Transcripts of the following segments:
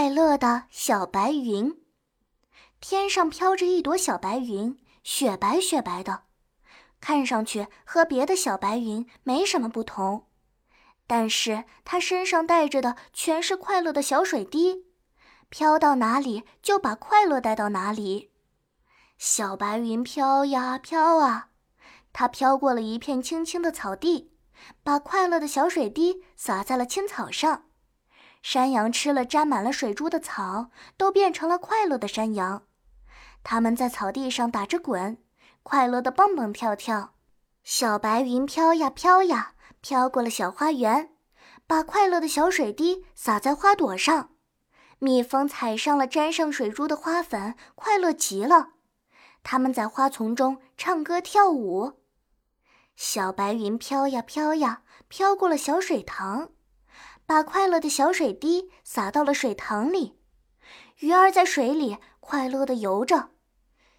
快乐的小白云，天上飘着一朵小白云，雪白雪白的，看上去和别的小白云没什么不同。但是它身上带着的全是快乐的小水滴，飘到哪里就把快乐带到哪里。小白云飘呀飘啊，它飘过了一片青青的草地，把快乐的小水滴洒在了青草上。山羊吃了沾满了水珠的草，都变成了快乐的山羊。它们在草地上打着滚，快乐的蹦蹦跳跳。小白云飘呀飘呀，飘过了小花园，把快乐的小水滴洒在花朵上。蜜蜂踩上了沾上水珠的花粉，快乐极了。它们在花丛中唱歌跳舞。小白云飘呀飘呀，飘过了小水塘。把快乐的小水滴洒到了水塘里，鱼儿在水里快乐地游着，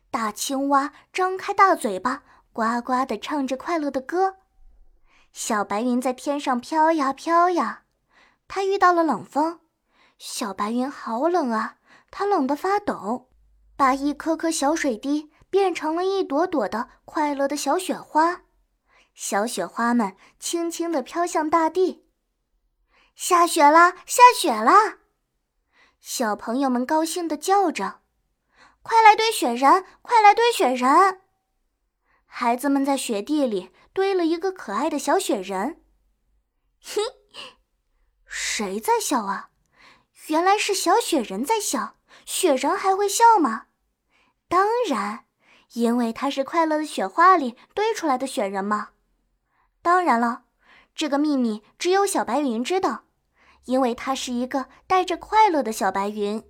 大青蛙张开大嘴巴，呱呱地唱着快乐的歌。小白云在天上飘呀飘呀，它遇到了冷风，小白云好冷啊，它冷得发抖，把一颗颗小水滴变成了一朵朵的快乐的小雪花，小雪花们轻轻地飘向大地。下雪了，下雪了！小朋友们高兴地叫着：“快来堆雪人，快来堆雪人！”孩子们在雪地里堆了一个可爱的小雪人。嘿，谁在笑啊？原来是小雪人在笑。雪人还会笑吗？当然，因为他是快乐的雪花里堆出来的雪人嘛。当然了。这个秘密只有小白云知道，因为他是一个带着快乐的小白云。